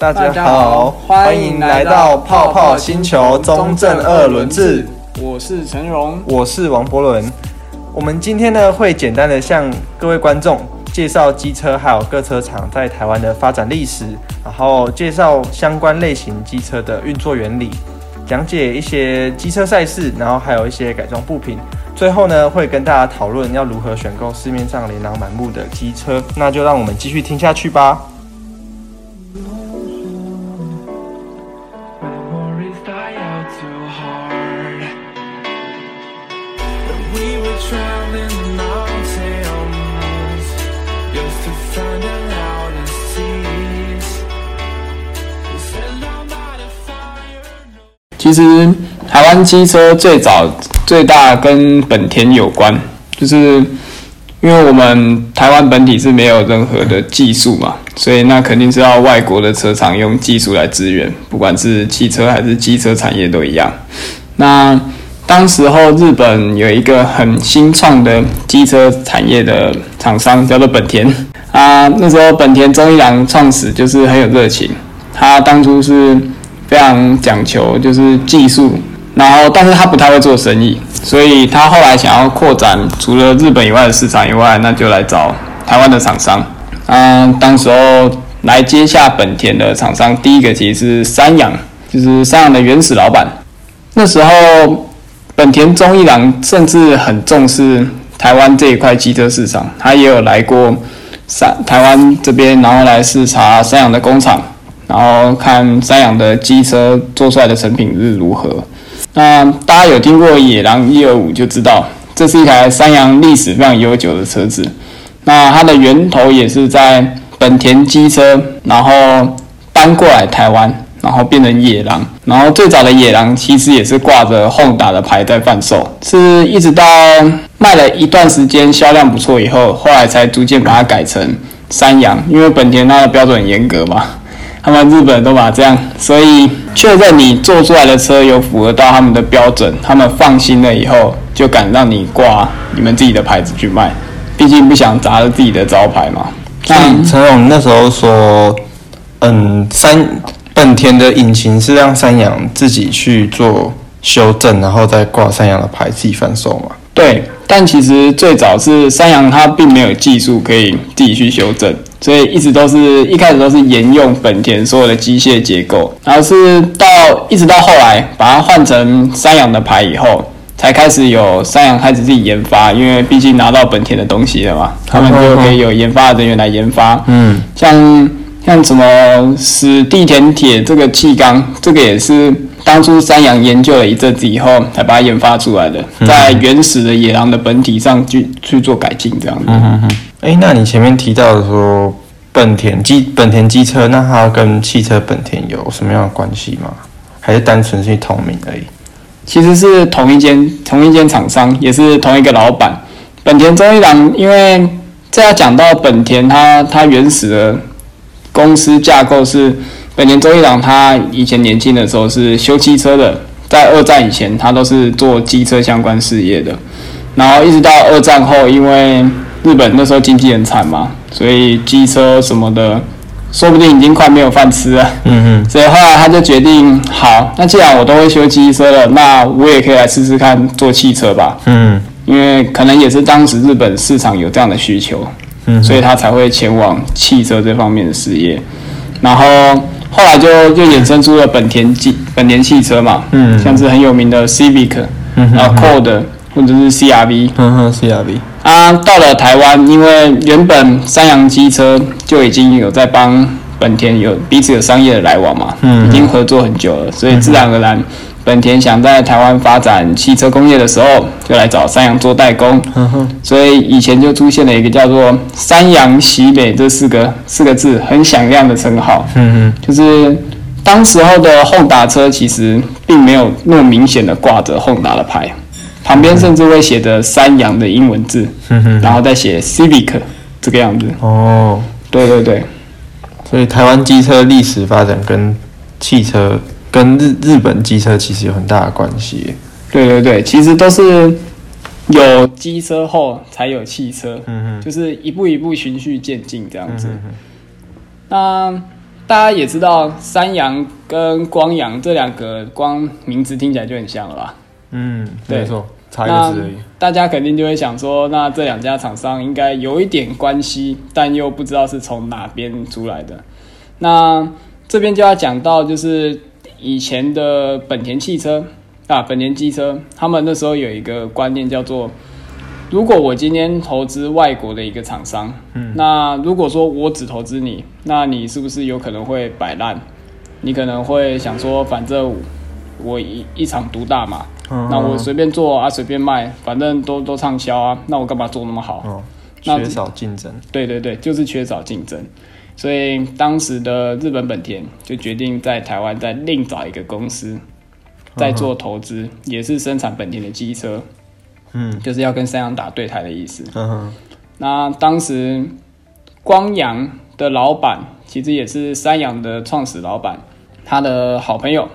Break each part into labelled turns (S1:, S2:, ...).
S1: 大家好，欢迎来到泡泡星球中正二轮制。
S2: 我是陈荣，
S1: 我是王柏伦。我们今天呢，会简单的向各位观众介绍机车还有各车厂在台湾的发展历史，然后介绍相关类型机车的运作原理，讲解一些机车赛事，然后还有一些改装部品。最后呢，会跟大家讨论要如何选购市面上琳琅满目的机车。那就让我们继续听下去吧。
S2: 湾机车最早最大跟本田有关，就是因为我们台湾本体是没有任何的技术嘛，所以那肯定是要外国的车厂用技术来支援，不管是汽车还是机车产业都一样。那当时候日本有一个很新创的机车产业的厂商叫做本田啊，那时候本田忠一郎创始就是很有热情，他当初是。非常讲求就是技术，然后但是他不太会做生意，所以他后来想要扩展除了日本以外的市场以外，那就来找台湾的厂商。嗯，当时候来接下本田的厂商，第一个其实是三洋，就是三洋的原始老板。那时候本田中一郎甚至很重视台湾这一块机车市场，他也有来过三台湾这边，然后来视察三洋的工厂。然后看三洋的机车做出来的成品是如何。那大家有听过野狼一二五就知道，这是一台三阳历史非常悠久的车子。那它的源头也是在本田机车，然后搬过来台湾，然后变成野狼。然后最早的野狼其实也是挂着横打的牌在贩售，是一直到卖了一段时间销量不错以后，后来才逐渐把它改成三阳，因为本田它的标准严格嘛。他们日本人都把这样，所以确认你做出来的车有符合到他们的标准，他们放心了以后，就敢让你挂你们自己的牌子去卖，毕竟不想砸了自己的招牌嘛。
S1: 像陈总那时候说，嗯，三本田的引擎是让三洋自己去做修正，然后再挂三洋的牌自己贩售嘛？
S2: 对，但其实最早是三洋它并没有技术可以自己去修正。所以一直都是一开始都是沿用本田所有的机械结构，然后是到一直到后来把它换成三洋的牌以后，才开始有三洋开始自己研发，因为毕竟拿到本田的东西了嘛，他们就可以有研发的人员来研发。嗯，像像什么史蒂田铁这个气缸，这个也是当初三洋研究了一阵子以后才把它研发出来的，在原始的野狼的本体上去去做改进，这样子。
S1: 哎，那你前面提到的说本田机本田机车，那它跟汽车本田有什么样的关系吗？还是单纯是同名而已？
S2: 其实是同一间同一间厂商，也是同一个老板。本田中一郎，因为这要讲到本田它，它原始的公司架构是本田中一郎，他以前年轻的时候是修汽车的，在二战以前他都是做机车相关事业的，然后一直到二战后，因为日本那时候经济很惨嘛，所以机车什么的，说不定已经快没有饭吃了。嗯哼，所以后来他就决定，好，那既然我都会修机车了，那我也可以来试试看做汽车吧。嗯，因为可能也是当时日本市场有这样的需求，嗯，所以他才会前往汽车这方面的事业。然后后来就就衍生出了本田机本田汽车嘛，嗯，像是很有名的 Civic，然后 Accord 或者是 CRV，
S1: 嗯哼，CRV。
S2: 啊，到了台湾，因为原本三洋机车就已经有在帮本田有彼此有商业的来往嘛，嗯，已经合作很久了，所以自然而然，本田想在台湾发展汽车工业的时候，就来找三洋做代工，嗯哼，所以以前就出现了一个叫做“三洋喜美”这四个四个字很响亮的称号，嗯哼，就是当时候的 Honda 车其实并没有那么明显的挂着 Honda 的牌。旁边甚至会写着山羊的英文字，然后再写 Civic 这个样子。哦，对对对，
S1: 所以台湾机车历史发展跟汽车跟日日本机车其实有很大的关系。
S2: 对对对，其实都是有机车后才有汽车，就是一步一步循序渐进这样子。那大家也知道，山羊跟光阳这两个光名字听起来就很像了吧？
S1: 嗯，
S2: 对
S1: 没错，差一个字而已。
S2: 大家肯定就会想说，那这两家厂商应该有一点关系，但又不知道是从哪边出来的。那这边就要讲到，就是以前的本田汽车啊，本田机车，他们那时候有一个观念叫做。如果我今天投资外国的一个厂商，嗯，那如果说我只投资你，那你是不是有可能会摆烂？你可能会想说，反正我一一场独大嘛，嗯，那我随便做啊，随便卖，反正都都畅销啊，那我干嘛做那么好？
S1: 哦，缺少竞争。
S2: 对对对，就是缺少竞争。所以当时的日本本田就决定在台湾再另找一个公司，再做投资，嗯，也是生产本田的机车。嗯，就是要跟三洋打对台的意思。嗯哼，那当时光阳的老板其实也是三洋的创始老板，他的好朋友。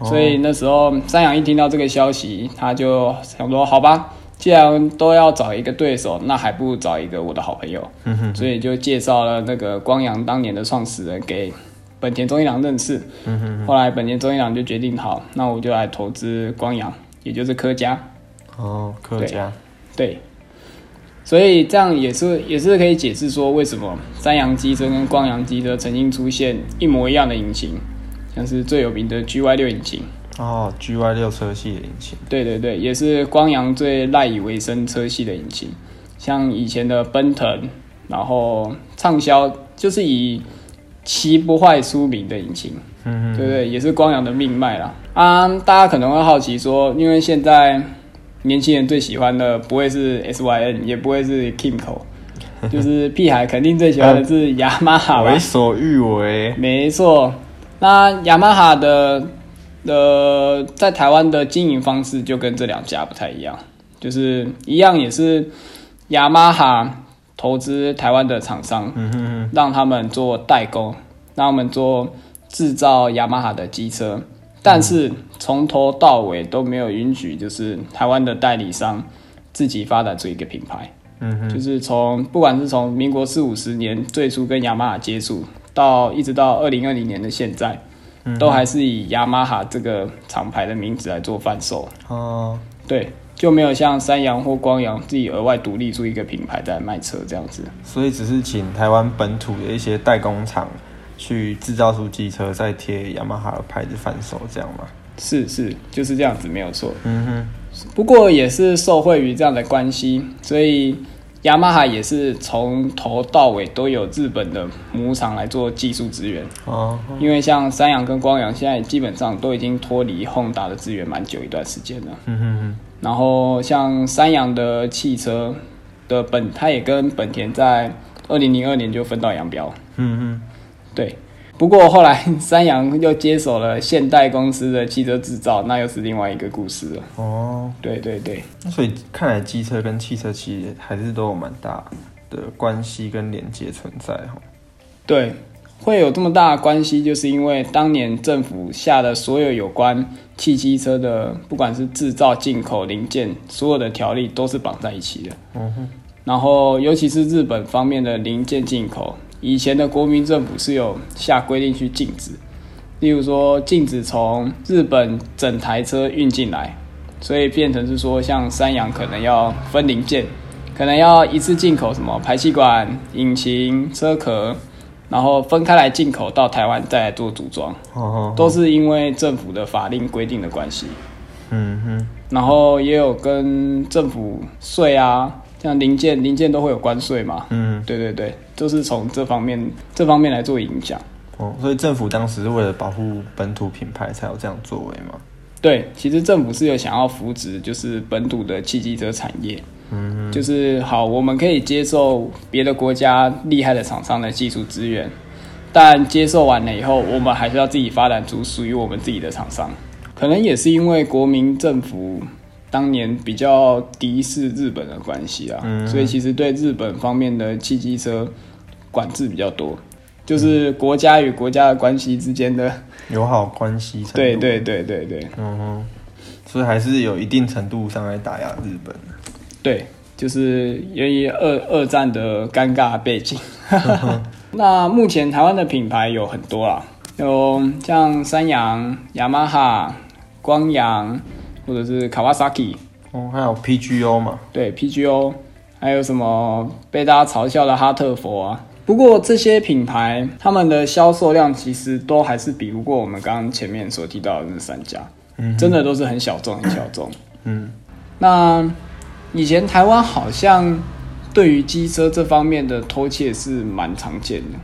S2: 所以那时候三阳一听到这个消息，他就想说：“好吧，既然都要找一个对手，那还不如找一个我的好朋友。”所以就介绍了那个光阳当年的创始人给本田宗一郎认识。后来本田宗一郎就决定：“好，那我就来投资光阳，也就是柯家。”
S1: 哦，柯家
S2: 对，所以这样也是也是可以解释说，为什么三洋机车跟光阳机车曾经出现一模一样的引擎，像是最有名的 GY 六引擎
S1: 哦，GY 六车系的引擎，
S2: 对对对，也是光阳最赖以为生车系的引擎，像以前的奔腾，然后畅销就是以骑不坏出名的引擎，嗯嗯，对对，也是光阳的命脉啦。啊，大家可能会好奇说，因为现在。年轻人最喜欢的不会是 S Y N，也不会是 Kimco，就是屁孩肯定最喜欢的是雅马哈。
S1: 为所欲为。
S2: 没错，那雅马哈的的在台湾的经营方式就跟这两家不太一样，就是一样也是雅马哈投资台湾的厂商，嗯哼哼，让他们做代工，让他们做制造雅马哈的机车。但是从头到尾都没有允许，就是台湾的代理商自己发展出一个品牌。就是从不管是从民国四五十年最初跟雅马哈接触，到一直到二零二零年的现在，都还是以雅马哈这个厂牌的名字来做贩售。哦，对，就没有像三阳或光阳自己额外独立出一个品牌在卖车这样子。
S1: 所以只是请台湾本土的一些代工厂。去制造出机车，再贴雅马哈的牌子贩售，这样吗？
S2: 是是，就是这样子，没有错。嗯哼。不过也是受惠于这样的关系，所以雅马哈也是从头到尾都有日本的母厂来做技术支援。哦。因为像三洋跟光阳现在基本上都已经脱离 Honda 的资源蛮久一段时间了。嗯哼哼。然后像三洋的汽车的本，它也跟本田在二零零二年就分道扬镳。嗯哼。对，不过后来三洋又接手了现代公司的汽车制造，那又是另外一个故事了。哦，对对
S1: 对，所以看来机车跟汽车其实还是都有蛮大的关系跟连接存在哈。
S2: 对，会有这么大的关系，就是因为当年政府下的所有有关汽机车的，不管是制造、进口零件，所有的条例都是绑在一起的。嗯哼，然后尤其是日本方面的零件进口。以前的国民政府是有下规定去禁止，例如说禁止从日本整台车运进来，所以变成是说像三洋可能要分零件，可能要一次进口什么排气管、引擎、车壳，然后分开来进口到台湾再来做组装，都是因为政府的法令规定的关系。嗯哼，然后也有跟政府税啊。像零件，零件都会有关税嘛？嗯，对对对，都是从这方面这方面来做影响。
S1: 哦，所以政府当时是为了保护本土品牌才有这样作为吗？
S2: 对，其实政府是有想要扶植，就是本土的汽机车产业。嗯，就是好，我们可以接受别的国家厉害的厂商的技术资源，但接受完了以后，我们还是要自己发展出属于我们自己的厂商。可能也是因为国民政府。当年比较敌视日本的关系啊，嗯、所以其实对日本方面的汽机车管制比较多，就是国家与国家的关系之间的
S1: 友好关系。
S2: 对对对对对，
S1: 嗯哼，所以还是有一定程度上来打压日本。
S2: 对，就是由于二二战的尴尬背景。那目前台湾的品牌有很多啦，有像三洋、雅马哈、光阳，或者是 Kawasaki，
S1: 哦，还有 PGO 嘛？
S2: 对，PGO，还有什么被大家嘲笑的哈特佛啊？不过这些品牌他们的销售量其实都还是比不过我们刚刚前面所提到的那三家，嗯，真的都是很小众，很小众。嗯，那以前台湾好像对于机车这方面的偷窃是蛮常见的，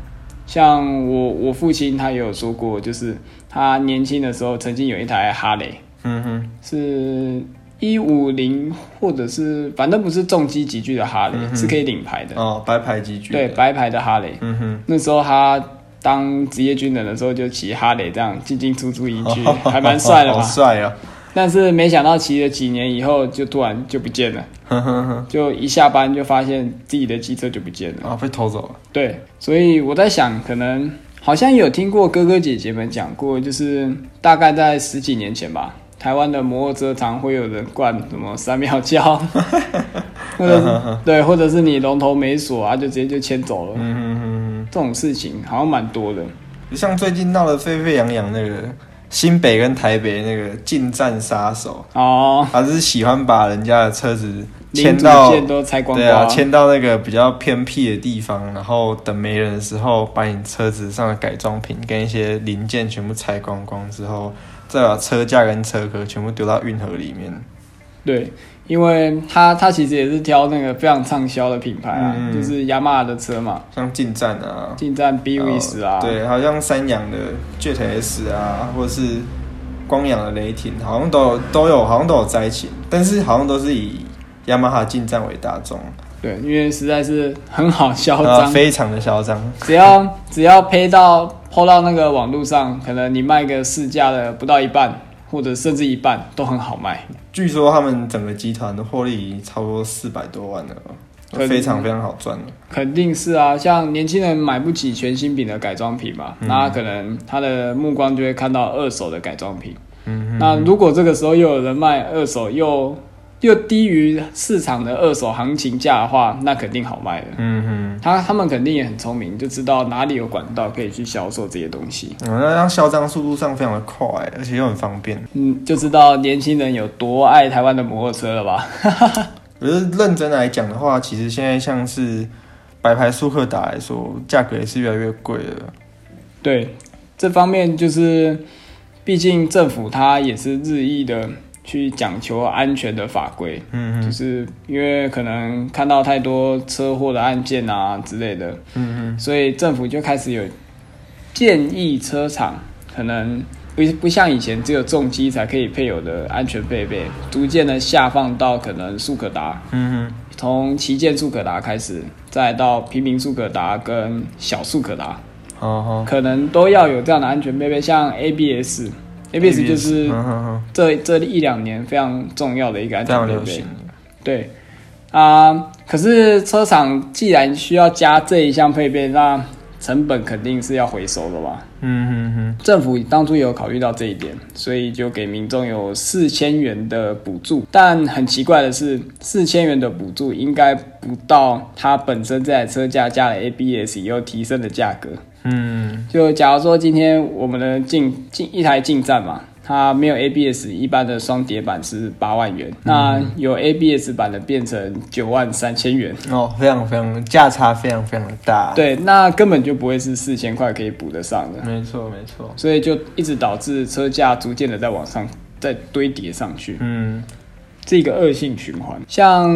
S2: 像我我父亲他也有说过，就是他年轻的时候曾经有一台哈雷，嗯哼，是。一五零或者是反正不是重机级距的哈雷，嗯、是可以领牌的
S1: 哦，白牌级距。
S2: 对，白牌的哈雷。嗯哼，那时候他当职业军人的时候就骑哈雷这样进进出出一句，哦、还蛮帅的嘛。
S1: 帅啊！
S2: 但是没想到骑了几年以后，就突然就不见了。呵呵呵，就一下班就发现自己的机车就不见了。
S1: 啊，被偷走了。对，
S2: 所以我在想，可能好像有听过哥哥姐姐们讲过，就是大概在十几年前吧。台湾的摩托车常会有人灌什么三秒胶，或者是对，或者是你龙头没锁啊，就直接就牵走了。嗯哼哼哼，这种事情好像蛮多的。
S1: 像最近闹得沸沸扬扬那个新北跟台北那个进站杀手哦，他是喜欢把人家的车子牵到
S2: 都拆光光，
S1: 对啊，牵到那个比较偏僻的地方，然后等没人的时候，把你车子上的改装品跟一些零件全部拆光光之后。再把车架跟车壳全部丢到运河里面。
S2: 对，因为他他其实也是挑那个非常畅销的品牌啊，嗯、就是雅马哈的车嘛，
S1: 像进站啊，
S2: 进站 BWS 啊，
S1: 对，好像三洋的 Jet S 啊，或者是光阳的雷霆，好像都有都有，好像都有在一起，但是好像都是以雅马哈进站为大宗。
S2: 对，因为实在是很好嚣张，
S1: 非常的嚣张。
S2: 只要只要配到抛到那个网络上，可能你卖个市价的不到一半，或者甚至一半都很好卖。
S1: 据说他们整个集团的获利超过四百多万了，非常非常好赚。
S2: 肯定是啊，像年轻人买不起全新品的改装品嘛，嗯、那可能他的目光就会看到二手的改装品。嗯哼，那如果这个时候又有人卖二手又。又低于市场的二手行情价的话，那肯定好卖的。嗯哼，他他们肯定也很聪明，就知道哪里有管道可以去销售这些东西。
S1: 嗯，那样销赃速度上非常的快，而且又很方便。
S2: 嗯，就知道年轻人有多爱台湾的摩托车了吧？
S1: 可是认真来讲的话，其实现在像是白牌速克达来说，价格也是越来越贵了。
S2: 对，这方面就是，毕竟政府它也是日益的。去讲求安全的法规，嗯，就是因为可能看到太多车祸的案件啊之类的，嗯嗯，所以政府就开始有建议车厂可能不不像以前只有重机才可以配有的安全配备，逐渐的下放到可能速可达，嗯哼，从旗舰速可达开始，再到平民速可达跟小速可达，哦，可能都要有这样的安全配备，像 ABS。ABS 就是这这一两年非常重要的一个安全配备，对啊，可是车厂既然需要加这一项配备，那成本肯定是要回收的吧？嗯哼哼，政府当初也有考虑到这一点，所以就给民众有四千元的补助。但很奇怪的是，四千元的补助应该不到它本身这台车价加了 ABS 以后提升的价格。嗯，就假如说今天我们的进进一台进站嘛，它没有 ABS，一般的双碟版是八万元，嗯、那有 ABS 版的变成九万三千元
S1: 哦，非常非常价差非常非常大。
S2: 对，那根本就不会是四千块可以补得上的。
S1: 没错没错，
S2: 所以就一直导致车价逐渐的在往上再堆叠上去。嗯，这一个恶性循环。像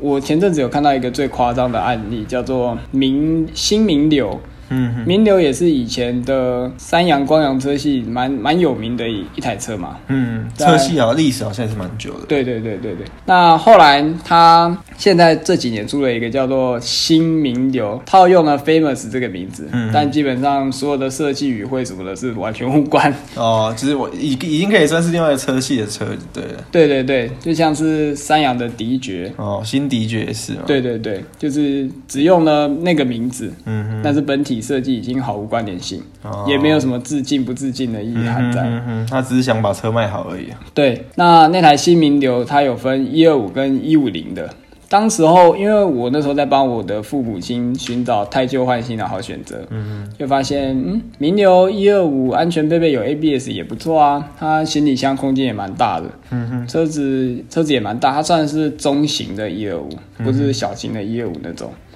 S2: 我前阵子有看到一个最夸张的案例，叫做明新名流。嗯，名流也是以前的三阳光阳车系蛮蛮有名的一一台车嘛。嗯，
S1: 车系啊，历史好像也是蛮久的。
S2: 对对对对对。那后来他现在这几年出了一个叫做新名流，套用了 Famous 这个名字，嗯，但基本上所有的设计语汇什么的是完全无关。
S1: 哦，其实我已已经可以算是另外一个车系的车，对了。
S2: 对对对，就像是三阳的迪爵。
S1: 哦，新迪爵也是。
S2: 对对对，就是只用了那个名字，嗯哼，但是本体。设计已经毫无关联性，哦、也没有什么致敬不致敬的意涵在。嗯
S1: 嗯，他只是想把车卖好而已。
S2: 对，那那台新名流它有分一二五跟一五零的，当时候，因为我那时候在帮我的父母亲寻找太旧换新的好选择，嗯，就发现，嗯，名流一二五安全配备有 ABS 也不错啊，它行李箱空间也蛮大的，嗯哼，车子车子也蛮大，它算是中型的一二五，不是小型的一二五那种，嗯，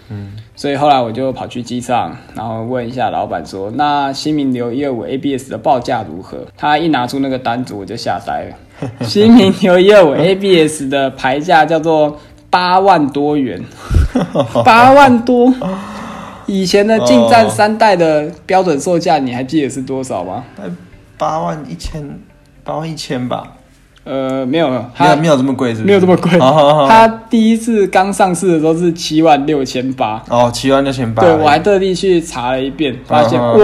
S2: 所以后来我就跑去机上，然后问一下老板说，那新名流一二五 ABS 的报价如何？他一拿出那个单子，我就吓呆了，新名流一二五 ABS 的牌价叫做。八万多元，八万多。以前的近战三代的标准售价，你还记得是多少吗？
S1: 八万一千，八万一千吧。
S2: 呃，没有，没
S1: 有，没有这么贵？
S2: 没有这么贵。它第一次刚上市的时候是七万六千八。
S1: 哦，七万六千八。
S2: 对，我还特地去查了一遍，发现哇，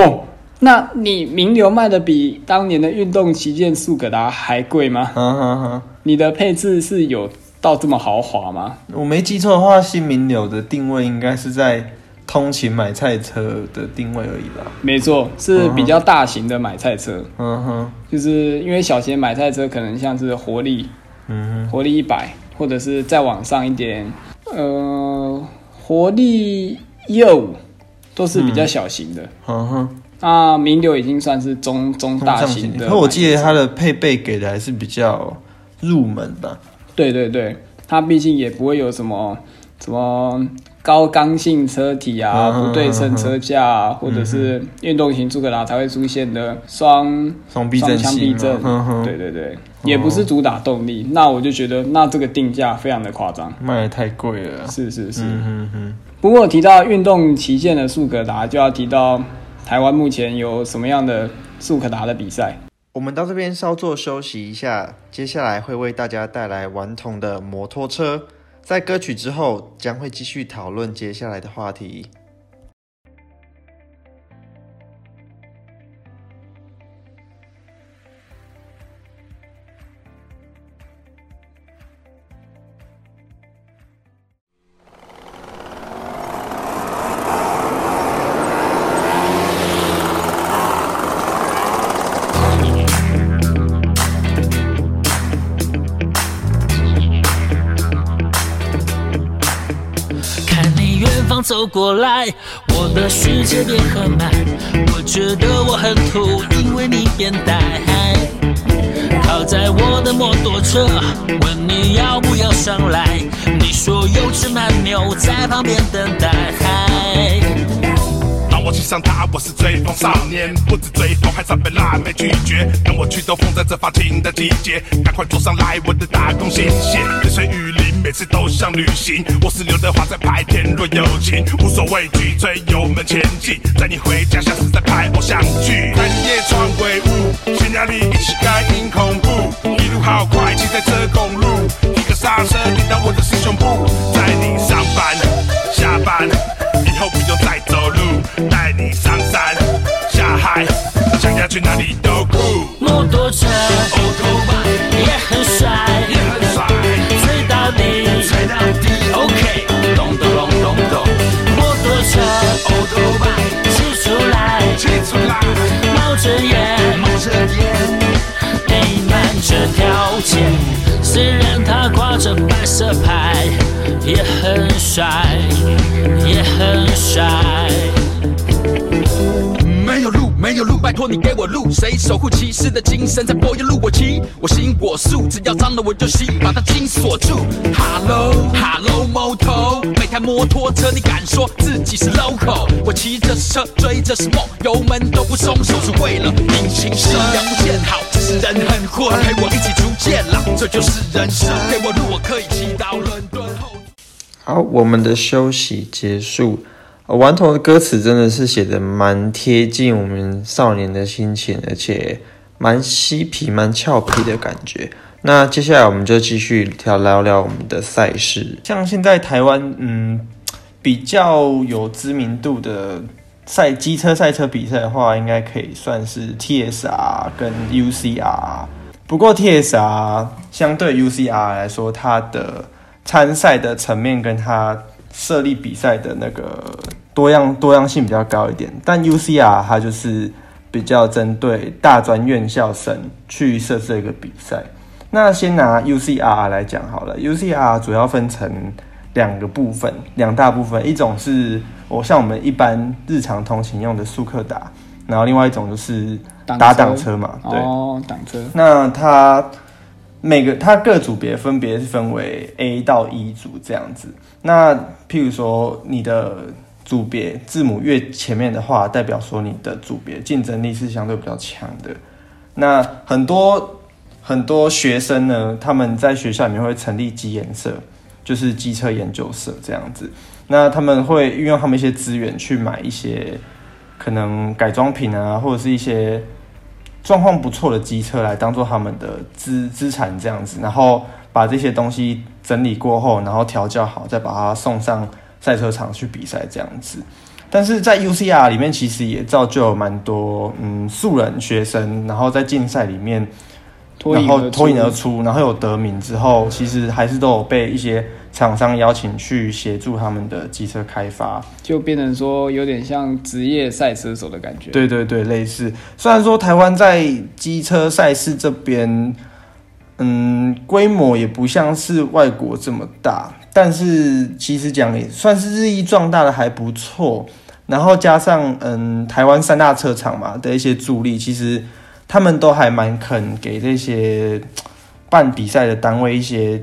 S2: 那你名流卖的比当年的运动旗舰速可达还贵吗？你的配置是有。到这么豪华吗？
S1: 我没记错的话，新名流的定位应该是在通勤买菜车的定位而已吧？
S2: 没错，是比较大型的买菜车。嗯哼，就是因为小型买菜车可能像是活力，嗯哼，活力一百，或者是再往上一点，呃，活力一二五，都是比较小型的。嗯哼，那名流已经算是中中大型的。
S1: 可我记得它的配备给的还是比较入门吧。
S2: 对对对，它毕竟也不会有什么什么高刚性车体啊，不对称车架啊，或者是运动型速可达才会出现的双双枪避震。对对对，也不是主打动力。那我就觉得，那这个定价非常的夸张，
S1: 卖的太贵了。
S2: 是是是。不过提到运动旗舰的速可达，就要提到台湾目前有什么样的速可达的比赛。
S1: 我们到这边稍作休息一下，接下来会为大家带来顽童的摩托车。在歌曲之后，将会继续讨论接下来的话
S3: 题。过来，我的世界变很慢。我觉得我很土，因为你变呆。靠在我的摩托车，问你要不要上来。你说有只蛮牛在旁边等待。
S4: 我骑上它，我是追风少年，不止追风，还常被辣妹拒绝。跟我去兜风，在这发情的季节，赶快坐上来，我的大功新鲜。泪水雨淋，每次都像旅行。我是刘德华在拍片，若有情，无所畏惧，追油门前进。带你回家，像是在拍偶像剧。半夜闯鬼屋，悬崖里一起感应恐怖。一路好快，骑在这公路，一个刹车顶到我的师兄部，在你上班下班，以后不用再去哪里都酷。
S3: 摩托车。也很帅，也很帅，吹到底，吹到底，OK，咚咚咚咚咚。摩托车。骑出来，骑出来，冒着烟，冒着烟，弥漫这条街。虽然他挂着白色牌，也很帅，也很帅。拜托你给我路。谁守护骑士的精神，在柏油路我骑，我行我素，只要脏了我就洗，把它紧锁住。Hello，Hello，摩托，每台摩托车你敢说自己是 local？我骑着车追着 smoke，油门都不松手，是为了引擎质量不见好。只是人很混，陪我一起逐渐老，这就是人生。给我路，我可以骑到伦敦后。
S1: 好，我们的休息结束。顽童的歌词真的是写的蛮贴近我们少年的心情，而且蛮嬉皮、蛮俏皮的感觉。那接下来我们就继续聊聊聊我们的赛事。像现在台湾，嗯，比较有知名度的赛机车赛车比赛的话，应该可以算是 TSR 跟 UCR。不过 TSR 相对 UCR 来说，它的参赛的层面跟它设立比赛的那个多样多样性比较高一点，但 UCR 它就是比较针对大专院校生去设置一个比赛。那先拿 UCR 来讲好了，UCR 主要分成两个部分，两大部分，一种是我像我们一般日常通勤用的速克达，然后另外一种就是打挡车嘛，对，
S2: 哦，挡车。
S1: 那它每个它各组别分别是分为 A 到 E 组这样子。那譬如说你的组别字母越前面的话，代表说你的组别竞争力是相对比较强的。那很多很多学生呢，他们在学校里面会成立机研社，就是机车研究社这样子。那他们会运用他们一些资源去买一些可能改装品啊，或者是一些状况不错的机车来当做他们的资资产这样子，然后把这些东西整理过后，然后调教好，再把它送上赛车场去比赛这样子。但是在 UCR 里面，其实也造就有蛮多嗯素人学生，然后在竞赛里面，然后脱颖而出，然后有得名之后，其实还是都有被一些厂商邀请去协助他们的机车开发，
S2: 就变成说有点像职业赛车手的感觉。
S1: 对对对，类似。虽然说台湾在机车赛事这边，嗯，规模也不像是外国这么大，但是其实讲也算是日益壮大的还不错。然后加上嗯，台湾三大车厂嘛的一些助力，其实他们都还蛮肯给这些办比赛的单位一些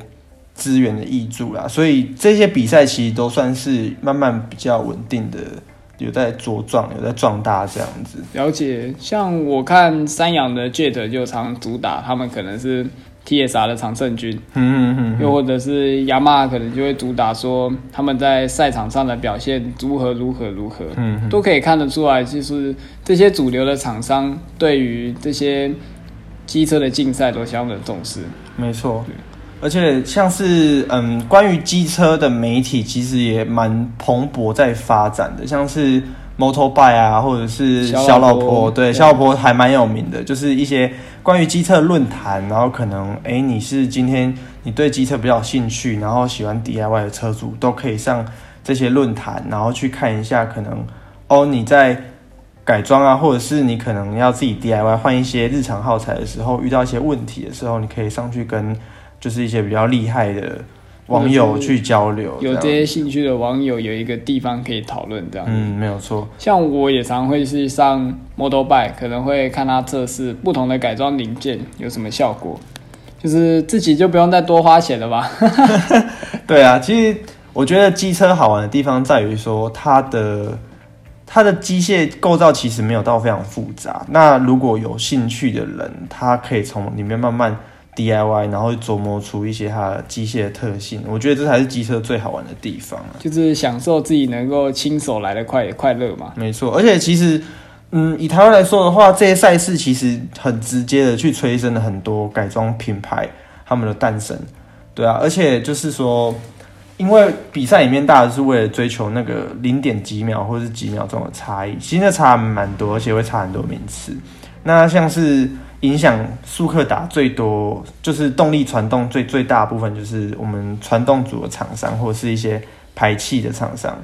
S1: 资源的挹注啦，所以这些比赛其实都算是慢慢比较稳定的，有在茁壮，有在壮大这样子。
S2: 了解，像我看三洋的 Jet 就常主打，他们可能是。TSR 的常胜军，嗯嗯嗯，又或者是雅马哈可能就会主打说他们在赛场上的表现如何如何如何，嗯，都可以看得出来，就是这些主流的厂商对于这些机车的竞赛都相当的重视。
S1: 没错，而且像是嗯，关于机车的媒体其实也蛮蓬勃在发展的，像是。Motorbike 啊，或者是小老婆，对，小老婆还蛮有名的，就是一些关于机车论坛，然后可能，哎、欸，你是今天你对机车比较有兴趣，然后喜欢 DIY 的车主，都可以上这些论坛，然后去看一下，可能哦，你在改装啊，或者是你可能要自己 DIY 换一些日常耗材的时候，遇到一些问题的时候，你可以上去跟就是一些比较厉害的。网友去交流，
S2: 有这些兴趣的网友有一个地方可以讨论，这样。
S1: 嗯，没有错。
S2: 像我也常会去上 Model Bike，可能会看他测试不同的改装零件有什么效果，就是自己就不用再多花钱了吧？
S1: 对啊，其实我觉得机车好玩的地方在于说它的它的机械构造其实没有到非常复杂。那如果有兴趣的人，他可以从里面慢慢。DIY，然后琢磨出一些它的机械的特性，我觉得这才是机车最好玩的地方啊，
S2: 就是享受自己能够亲手来的快快乐嘛。
S1: 没错，而且其实，嗯，以台湾来说的话，这些赛事其实很直接的去催生了很多改装品牌他们的诞生。对啊，而且就是说，因为比赛里面大家是为了追求那个零点几秒或者是几秒钟的差异，其实那差蛮多，而且会差很多名次。那像是。影响速克达最多，就是动力传动最最大部分，就是我们传动组的厂商或者是一些排气的厂商。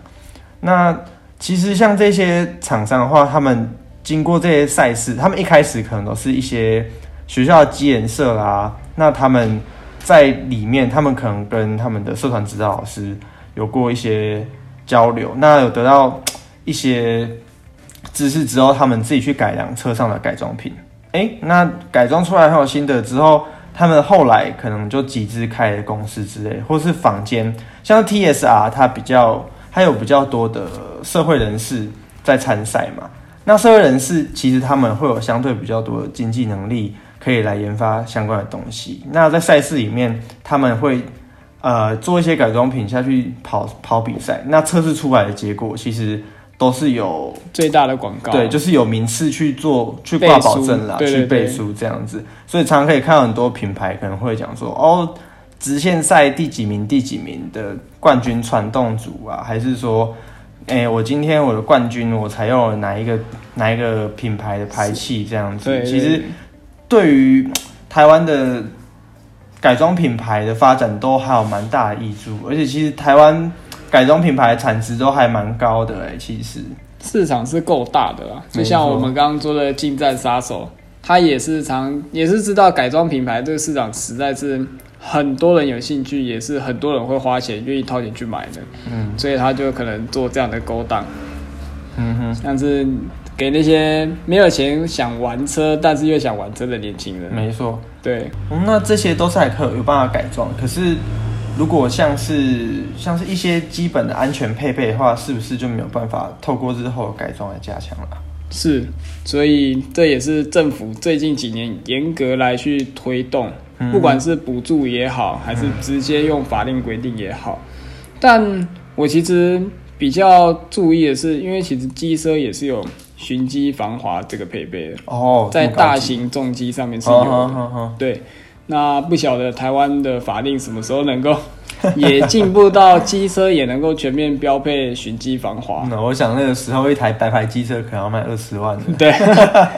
S1: 那其实像这些厂商的话，他们经过这些赛事，他们一开始可能都是一些学校的机研社啦。那他们在里面，他们可能跟他们的社团指导老师有过一些交流，那有得到一些知识之后，他们自己去改良车上的改装品。哎，那改装出来很有心得之后，他们后来可能就集资开了公司之类，或是坊间，像 TSR，它比较还有比较多的社会人士在参赛嘛。那社会人士其实他们会有相对比较多的经济能力，可以来研发相关的东西。那在赛事里面，他们会呃做一些改装品下去跑跑比赛，那测试出来的结果其实。都是有
S2: 最大的广告，
S1: 对，就是有名次去做去挂保证啦，去背书这样子，所以常常可以看到很多品牌可能会讲说，哦，直线赛第几名第几名的冠军传动组啊，还是说，哎、欸，我今天我的冠军我采用了哪一个哪一个品牌的排气这样子，其实对于台湾的改装品牌的发展都还有蛮大的益处，而且其实台湾。改装品牌产值都还蛮高的哎，其实
S2: 市场是够大的啦。就像我们刚刚说的近战杀手，他也是常也是知道改装品牌这个市场实在是很多人有兴趣，也是很多人会花钱愿意掏钱去买的。嗯，所以他就可能做这样的勾当。嗯哼，像是给那些没有钱想玩车，但是又想玩车的年轻人。
S1: 没错，
S2: 对。
S1: 嗯，那这些都是还可以有办法改装，可是。如果像是像是一些基本的安全配备的话，是不是就没有办法透过日后改装来加强了？
S2: 是，所以这也是政府最近几年严格来去推动，嗯、不管是补助也好，还是直接用法令规定也好。嗯、但我其实比较注意的是，因为其实机车也是有循迹防滑这个配备的
S1: 哦，
S2: 在大型重机上面是有对。那不晓得台湾的法令什么时候能够 也进步到机车也能够全面标配循迹防滑？
S1: 那我想那个时候一台白牌机车可能要卖二十万。
S2: 对，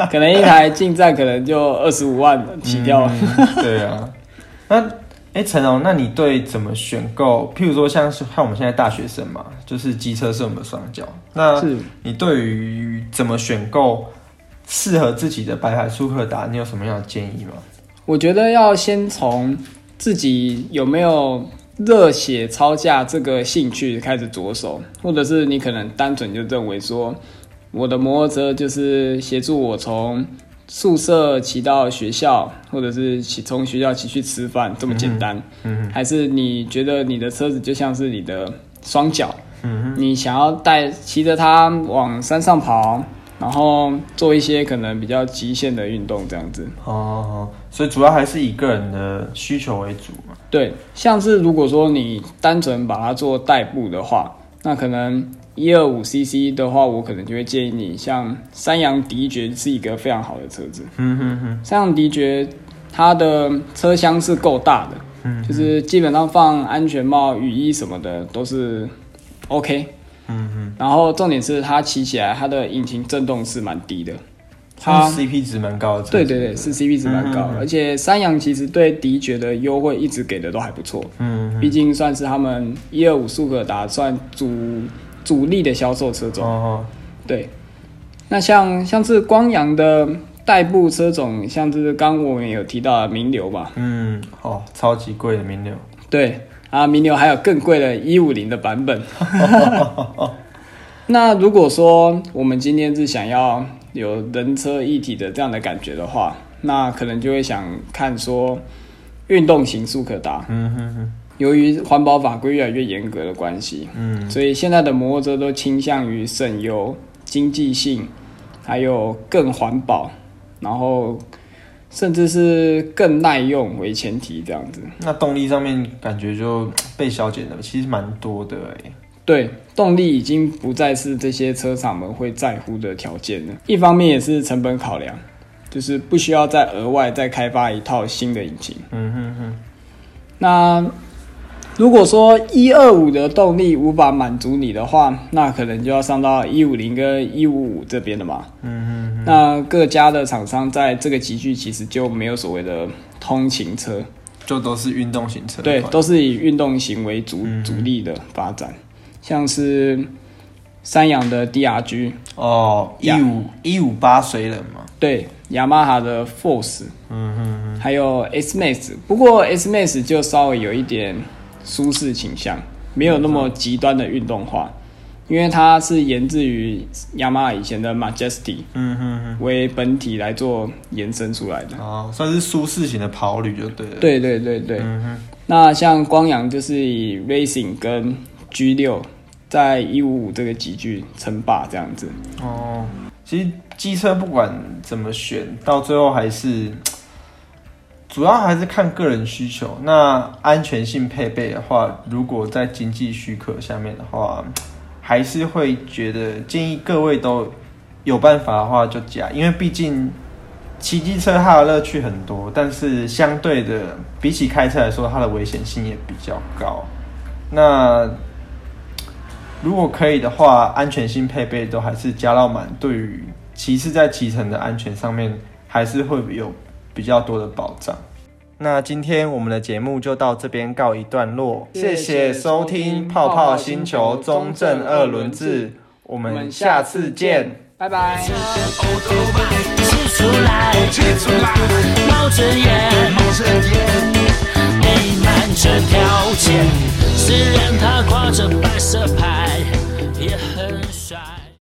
S2: 可能一台进站可能就二十五万起跳了。
S1: 嗯、对啊，那哎陈龙，那你对怎么选购？譬如说像是看我们现在大学生嘛，就是机车是我们的双脚。那你对于怎么选购适合自己的白牌速克达，你有什么样的建议吗？
S2: 我觉得要先从自己有没有热血操驾这个兴趣开始着手，或者是你可能单纯就认为说，我的摩托车就是协助我从宿舍骑到学校，或者是骑从学校骑去吃饭这么简单，嗯嗯，还是你觉得你的车子就像是你的双脚，嗯，你想要带骑着它往山上跑。然后做一些可能比较极限的运动，这样子。
S1: 哦，所以主要还是以个人的需求为主嘛。
S2: 对，像是如果说你单纯把它做代步的话，那可能一二五 CC 的话，我可能就会建议你，像三阳迪爵是一个非常好的车子。嗯哼哼，三阳迪爵它的车厢是够大的，嗯，就是基本上放安全帽、雨衣什么的都是 OK。嗯哼，然后重点是它骑起来，它的引擎震动是蛮低的，
S1: 它 CP 值蛮高的。
S2: 对对对，是 CP 值蛮高的，嗯嗯嗯，而且三阳其实对迪爵的优惠一直给的都还不错。嗯，嗯，毕竟算是他们一二五速可达算主主力的销售车种。哦，哦，对。那像像是光阳的代步车种，像是刚我们有提到的名流吧？
S1: 嗯，哦，超级贵的名流。
S2: 对。啊，名流还有更贵的一五零的版本。那如果说我们今天是想要有人车一体的这样的感觉的话，那可能就会想看说运动型速可达。嗯哼哼。由于环保法规越来越严格的关系，嗯，所以现在的摩托车都倾向于省油、经济性，还有更环保，然后。甚至是更耐用为前提，这样子。
S1: 那动力上面感觉就被削减了，其实蛮多的哎。
S2: 对，动力已经不再是这些车厂们会在乎的条件了。一方面也是成本考量，就是不需要再额外再开发一套新的引擎。嗯哼哼。那如果说一二五的动力无法满足你的话，那可能就要上到一五零跟一五五这边了嘛。嗯哼。那各家的厂商在这个级距其实就没有所谓的通勤车，
S1: 就都是运动型车。
S2: 对，都是以运动型为主主力的发展，嗯、像是三阳的 DRG
S1: 哦，一五一五八水冷嘛。
S2: 对，雅马哈的 Force，嗯哼哼，还有 S Max，不过 S Max 就稍微有一点舒适倾向，没有那么极端的运动化。因为它是源自于雅马哈以前的 Majesty，嗯哼哼，为本体来做延伸出来的，
S1: 哦，算是舒适型的跑旅就对了。
S2: 对对对对，嗯哼。那像光阳就是以 Racing 跟 G 六在一五五这个级距称霸这样子。
S1: 哦，其实机车不管怎么选，到最后还是 主要还是看个人需求。那安全性配备的话，如果在经济许可下面的话。还是会觉得建议各位都有办法的话就加，因为毕竟骑机车它的乐趣很多，但是相对的比起开车来说，它的危险性也比较高。那如果可以的话，安全性配备都还是加到满，对于骑士在骑乘的安全上面还是会有比较多的保障。那今天我们的节目就到这边告一段落，谢谢收听泡泡星球中正二轮制，我们下次见，
S2: 拜拜。
S3: 美满这条街，虽然它挂着白色牌，也。